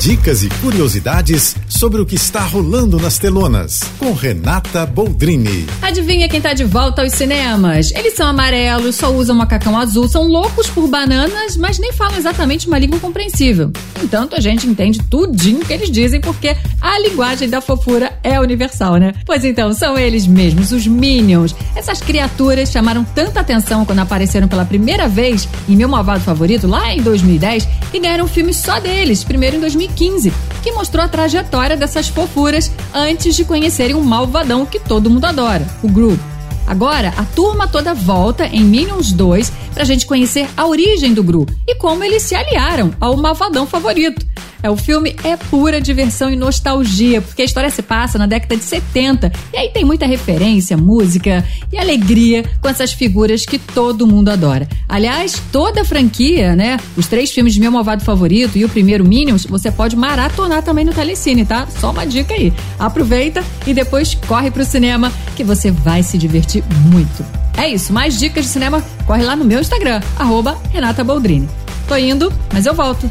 Dicas e curiosidades sobre o que está rolando nas telonas, com Renata Boldrini. Adivinha quem tá de volta aos cinemas? Eles são amarelos, só usam macacão azul, são loucos por bananas, mas nem falam exatamente uma língua compreensível. Entanto, a gente entende tudinho que eles dizem, porque a linguagem da fofura é universal, né? Pois então, são eles mesmos, os Minions. Essas criaturas chamaram tanta atenção quando apareceram pela primeira vez em Meu Malvado Favorito, lá em 2010, que ganharam um filme só deles, primeiro em 2015 2015, que mostrou a trajetória dessas fofuras antes de conhecerem um malvadão que todo mundo adora, o Gru. Agora, a turma toda volta em Minions 2 pra gente conhecer a origem do Gru e como eles se aliaram ao malvadão favorito. É, o filme é pura diversão e nostalgia, porque a história se passa na década de 70. E aí tem muita referência, música e alegria com essas figuras que todo mundo adora. Aliás, toda a franquia, né? Os três filmes de meu malvado favorito e o primeiro Minions, você pode maratonar também no Telecine, tá? Só uma dica aí. Aproveita e depois corre pro cinema que você vai se divertir muito. É isso, mais dicas de cinema, corre lá no meu Instagram, arroba Renata Boldrini. Tô indo, mas eu volto.